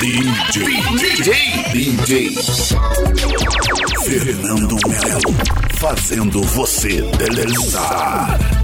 DJ, DJ, DJ Fernando Melo, fazendo você delizar.